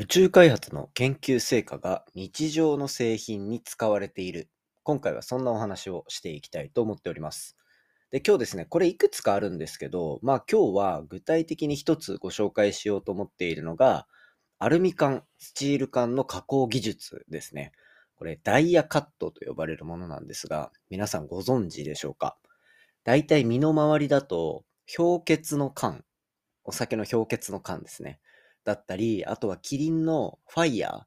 宇宙開発の研究成果が日常の製品に使われている。今回はそんなお話をしていきたいと思っております。で、今日ですね、これいくつかあるんですけど、まあ今日は具体的に一つご紹介しようと思っているのが、アルミ缶、スチール缶の加工技術ですね。これダイヤカットと呼ばれるものなんですが、皆さんご存知でしょうか？大体身の回りだと、氷結の缶、お酒の氷結の缶ですね。だったり、あとはキリンのファイヤーっ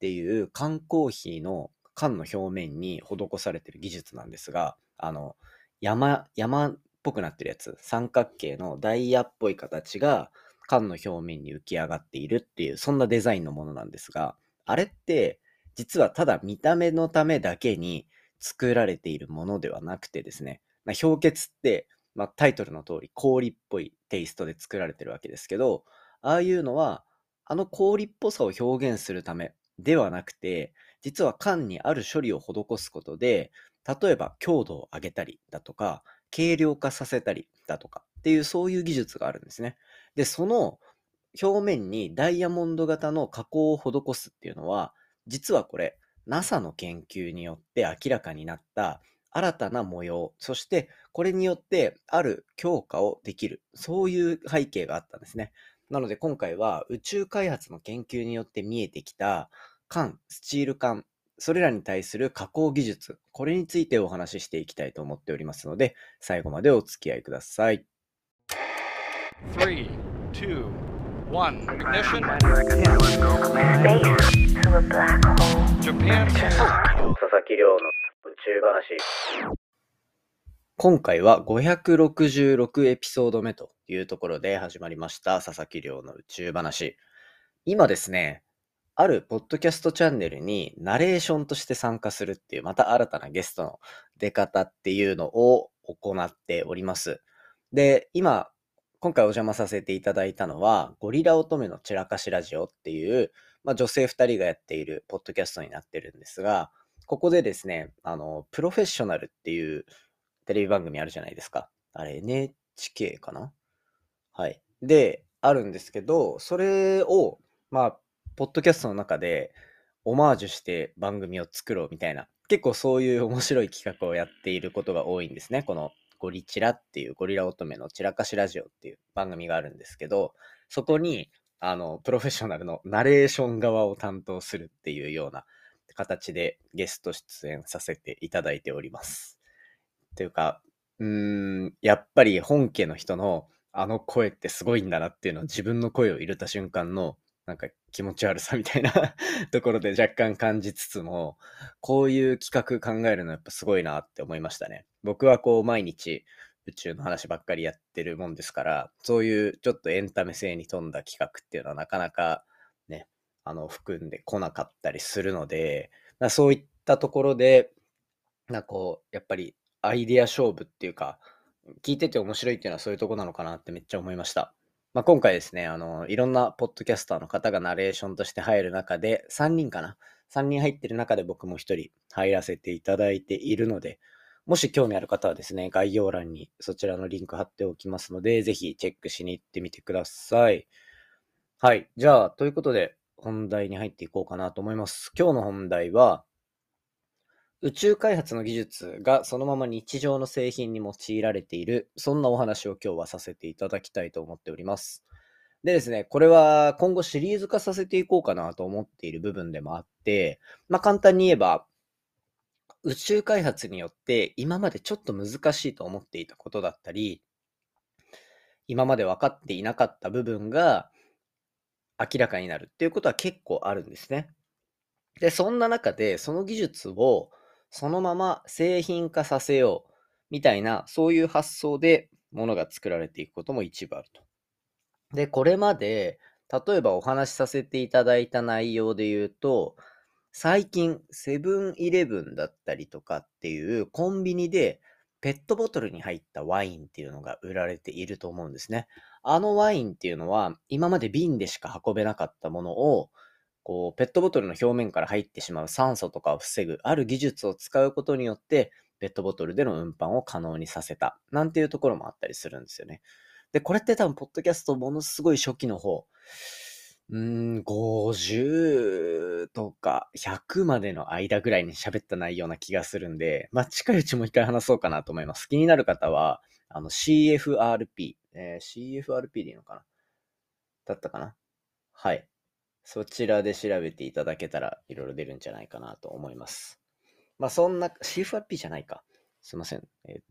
ていう缶コーヒーの缶の表面に施されてる技術なんですが、あの、山、山っぽくなってるやつ、三角形のダイヤっぽい形が缶の表面に浮き上がっているっていう、そんなデザインのものなんですが、あれって、実はただ見た目のためだけに作られているものではなくてですね、まあ、氷結って、まあ、タイトルの通り氷っぽいテイストで作られてるわけですけど、ああいうのは、あの氷っぽさを表現するためではなくて、実は缶にある処理を施すことで、例えば強度を上げたりだとか、軽量化させたりだとかっていうそういう技術があるんですね。で、その表面にダイヤモンド型の加工を施すっていうのは、実はこれ NASA の研究によって明らかになった新たな模様、そしてこれによってある強化をできる、そういう背景があったんですね。なので今回は宇宙開発の研究によって見えてきた缶、スチール缶、それらに対する加工技術、これについてお話ししていきたいと思っておりますので、最後までお付き合いください。Three, two, one, ignition. Japan 佐々木亮の宇宙話。今回は566エピソード目というところで始まりました佐々木亮の宇宙話。今ですね、あるポッドキャストチャンネルにナレーションとして参加するっていうまた新たなゲストの出方っていうのを行っております。で、今、今回お邪魔させていただいたのは、ゴリラ乙女の散らかしラジオっていう、まあ、女性2人がやっているポッドキャストになってるんですが、ここでですね、あの、プロフェッショナルっていうテレビ番組あるじゃないですか。あれ NHK かな？はい。で、あるんですけど、それを、まあ、ポッドキャストの中でオマージュして番組を作ろうみたいな、結構そういう面白い企画をやっていることが多いんですね。このゴリチラっていうゴリラ乙女の散らかしラジオっていう番組があるんですけど、そこに、あの、プロフェッショナルのナレーション側を担当するっていうような形でゲスト出演させていただいております。というか、うん、やっぱり本家の人のあの声ってすごいんだなっていうのを自分の声を入れた瞬間のなんか気持ち悪さみたいな ところで若干感じつつも、こういう企画考えるのやっぱすごいなって思いましたね。僕はこう毎日宇宙の話ばっかりやってるもんですから、そういうちょっとエンタメ性に富んだ企画っていうのはなかなかね、あの、含んでこなかったりするので、そういったところで、なこう、やっぱりアイデア勝負っていうか、聞いてて面白いっていうのはそういうとこなのかなってめっちゃ思いました。まあ、今回ですね、あの、いろんなポッドキャスターの方がナレーションとして入る中で、3人かな ?3 人入ってる中で僕も1人入らせていただいているので、もし興味ある方はですね、概要欄にそちらのリンク貼っておきますので、ぜひチェックしに行ってみてください。はい。じゃあ、ということで、本題に入っていこうかなと思います。今日の本題は、宇宙開発の技術がそのまま日常の製品に用いられている、そんなお話を今日はさせていただきたいと思っております。でですね、これは今後シリーズ化させていこうかなと思っている部分でもあって、まあ簡単に言えば、宇宙開発によって今までちょっと難しいと思っていたことだったり、今まで分かっていなかった部分が明らかになるっていうことは結構あるんですね。で、そんな中でその技術をそのまま製品化させようみたいな、そういう発想で物が作られていくことも一部あると。で、これまで、例えばお話しさせていただいた内容で言うと、最近、セブンイレブンだったりとかっていうコンビニでペットボトルに入ったワインっていうのが売られていると思うんですね。あのワインっていうのは今まで瓶でしか運べなかったものをこう、ペットボトルの表面から入ってしまう酸素とかを防ぐ、ある技術を使うことによって、ペットボトルでの運搬を可能にさせた、なんていうところもあったりするんですよね。で、これって多分、ポッドキャストものすごい初期の方、うー、50とか100までの間ぐらいに喋った内容な気がするんで、まあ、近いうちもう一回話そうかなと思います。気になる方は、あの、CFRP、えー CFRP でいいのかな？だったかな？はい。そちらで調べていただけたらいろいろ出るんじゃないかなと思います。まあ、そんな、CFRP じゃないか。すいません。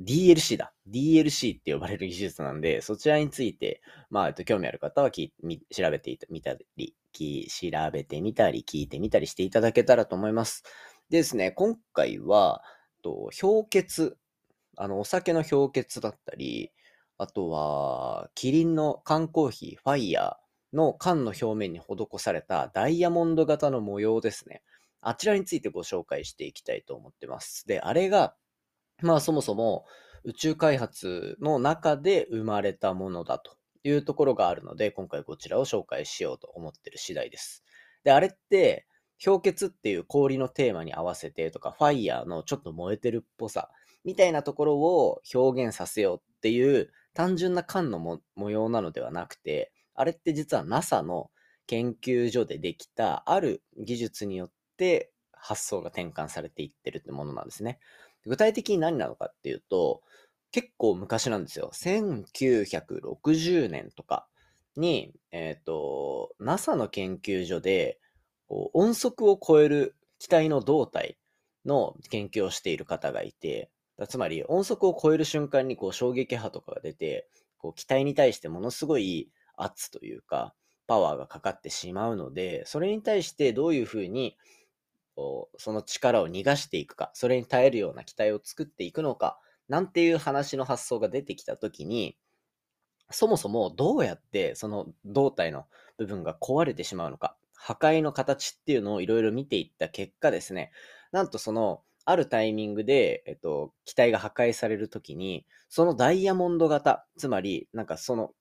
DLC だ。DLC って呼ばれる技術なんで、そちらについて、まあ、えっと、興味ある方はきみ調べてみたり、き調べてみたり、聞いてみたりしていただけたらと思います。でですね、今回は、と氷結、あの、お酒の氷結だったり、あとは、キリンの缶コーヒー、ファイヤーの缶の表面に施されたダイヤモンド型の模様ですね。あちらについてご紹介していきたいと思ってます。で、あれが、まあそもそも宇宙開発の中で生まれたものだというところがあるので、今回こちらを紹介しようと思ってる次第です。で、あれって、氷結っていう氷のテーマに合わせてとか、ファイヤーのちょっと燃えてるっぽさみたいなところを表現させようっていう単純な缶の模様なのではなくて、あれって実は NASA の研究所でできたある技術によって発想が転換されていってるってものなんですね。具体的に何なのかっていうと、結構昔なんですよ。1960年とかに、えっ、と、NASA の研究所で、音速を超える機体の胴体の研究をしている方がいて、つまり音速を超える瞬間にこう衝撃波とかが出て、こう機体に対してものすごい圧というか、パワーがかかってしまうので、それに対してどういうふうにその力を逃がしていくか、それに耐えるような機体を作っていくのか、なんていう話の発想が出てきたときに、そもそもどうやってその胴体の部分が壊れてしまうのか、破壊の形っていうのをいろいろ見ていった結果ですね、なんとその、あるタイミングで、えっと、機体が破壊されるときに、そのダイヤモンド型、つまり、なんかその、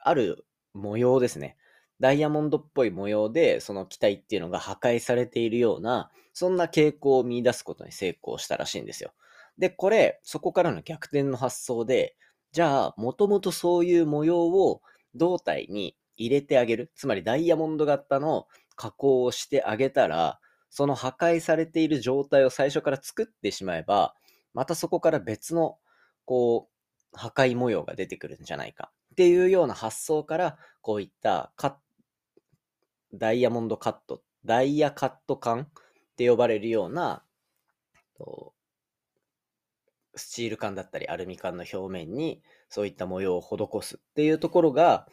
ある模様ですね。ダイヤモンドっぽい模様で、その機体っていうのが破壊されているような、そんな傾向を見出すことに成功したらしいんですよ。で、これ、そこからの逆転の発想で、じゃあ、もともとそういう模様を胴体に入れてあげる。つまりダイヤモンド型の加工をしてあげたら、その破壊されている状態を最初から作ってしまえば、またそこから別の、こう、破壊模様が出てくるんじゃないか。っていうような発想から、こういったカダイヤモンドカット、ダイヤカット管って呼ばれるような、スチール管だったりアルミ管の表面にそういった模様を施すっていうところが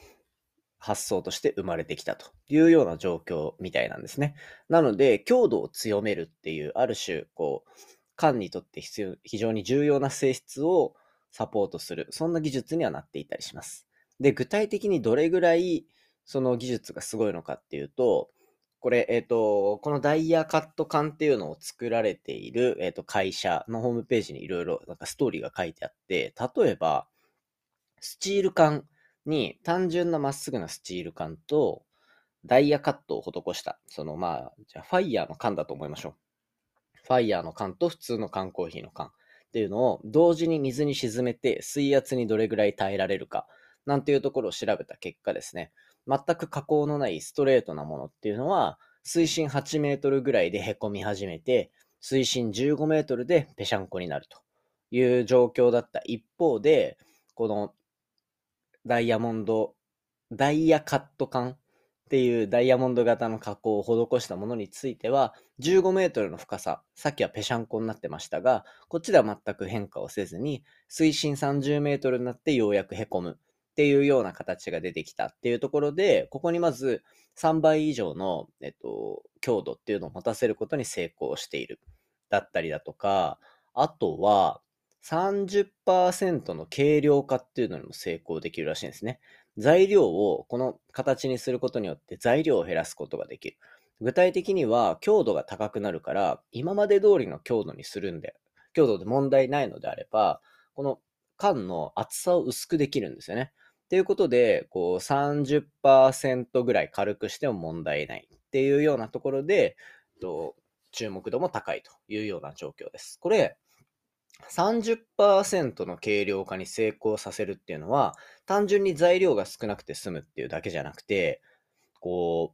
発想として生まれてきたというような状況みたいなんですね。なので、強度を強めるっていう、ある種、こう、管にとって必要非常に重要な性質をサポートする、そんな技術にはなっていたりします。で、具体的にどれぐらいその技術がすごいのかっていうと、これ、えっ、と、このダイヤカット管っていうのを作られている、えっ、と、会社のホームページにいろいろなんかストーリーが書いてあって、例えば、スチール管に単純なまっすぐなスチール管とダイヤカットを施した、そのまあ、じゃあファイヤーの管だと思いましょう。ファイヤーの缶と普通の缶コーヒーの缶っていうのを同時に水に沈めて水圧にどれぐらい耐えられるかなんていうところを調べた結果ですね、全く加工のないストレートなものっていうのは水深8メートルぐらいで凹み始めて水深15メートルでぺしゃんこになるという状況だった。一方で、このダイヤモンド、ダイヤカット管っていうダイヤモンド型の加工を施したものについては、15メートルの深さ、さっきはぺしゃんこになってましたが、こっちでは全く変化をせずに、水深30メートルになってようやくへこむ。っていうような形が出てきたっていうところで、ここにまず3倍以上の、えっと、強度っていうのを持たせることに成功している。だったりだとか、あとは30%の軽量化っていうのにも成功できるらしいんですね。材料をこの形にすることによって材料を減らすことができる。具体的には強度が高くなるから、今まで通りの強度にするんで、強度で問題ないのであれば、この缶の厚さを薄くできるんですよね。っていうことで、こう30%ぐらい軽くしても問題ないっていうようなところで、と注目度も高いというような状況です。これ、30%の軽量化に成功させるっていうのは、単純に材料が少なくて済むっていうだけじゃなくて、こ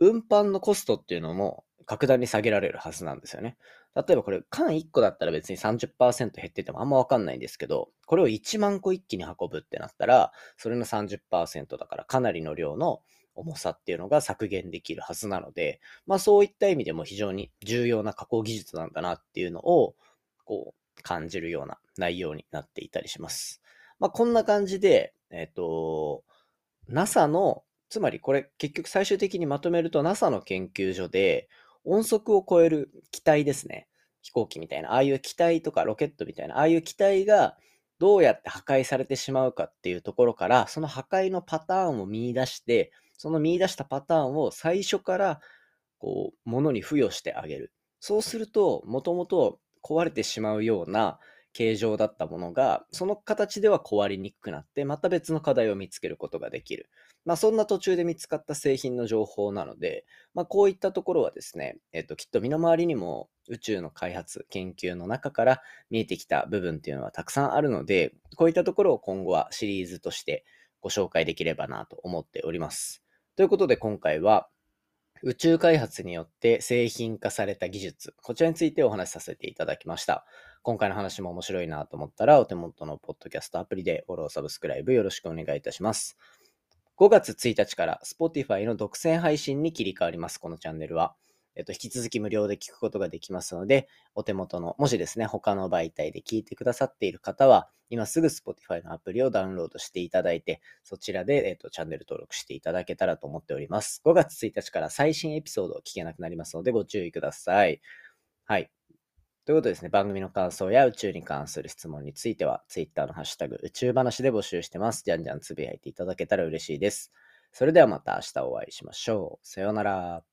う、運搬のコストっていうのも格段に下げられるはずなんですよね。例えばこれ、缶1個だったら別に30%減っててもあんまわかんないんですけど、これを1万個一気に運ぶってなったら、それの30%だからかなりの量の重さっていうのが削減できるはずなので、まあそういった意味でも非常に重要な加工技術なんだなっていうのを、こう、感じるような内容になっていたりします。まあこんな感じで、えっ、と、NASA の、つまりこれ結局最終的にまとめると NASA の研究所で音速を超える機体ですね。飛行機みたいな、ああいう機体とかロケットみたいな、ああいう機体がどうやって破壊されてしまうかっていうところから、その破壊のパターンを見出して、その見出したパターンを最初からこう、ものに付与してあげる。そうすると、もともと壊れてしまうような形状だったものが、その形では壊れにくくなって、また別の課題を見つけることができる。まあ、そんな途中で見つかった製品の情報なので、まあ、こういったところはですね、えっと、きっと身の回りにも宇宙の開発、研究の中から見えてきた部分っていうのはたくさんあるので、こういったところを今後はシリーズとしてご紹介できればなと思っております。ということで今回は、宇宙開発によって製品化された技術、こちらについてお話しさせていただきました。今回の話も面白いなと思ったら、お手元のポッドキャストアプリでフォロー、サブスクライブよろしくお願いいたします。5月1日から Spotify の独占配信に切り替わります、このチャンネルは。えっと、引き続き無料で聞くことができますので、お手元の、もしですね、他の媒体で聞いてくださっている方は、今すぐ Spotify のアプリをダウンロードしていただいて、そちらで、えっと、チャンネル登録していただけたらと思っております。5月1日から最新エピソードを聞けなくなりますので、ご注意ください。はい。ということですね、番組の感想や宇宙に関する質問については、Twitter のハッシュタグ宇宙話で募集してます。じゃんじゃんつぶやいていただけたら嬉しいです。それではまた明日お会いしましょう。さようなら。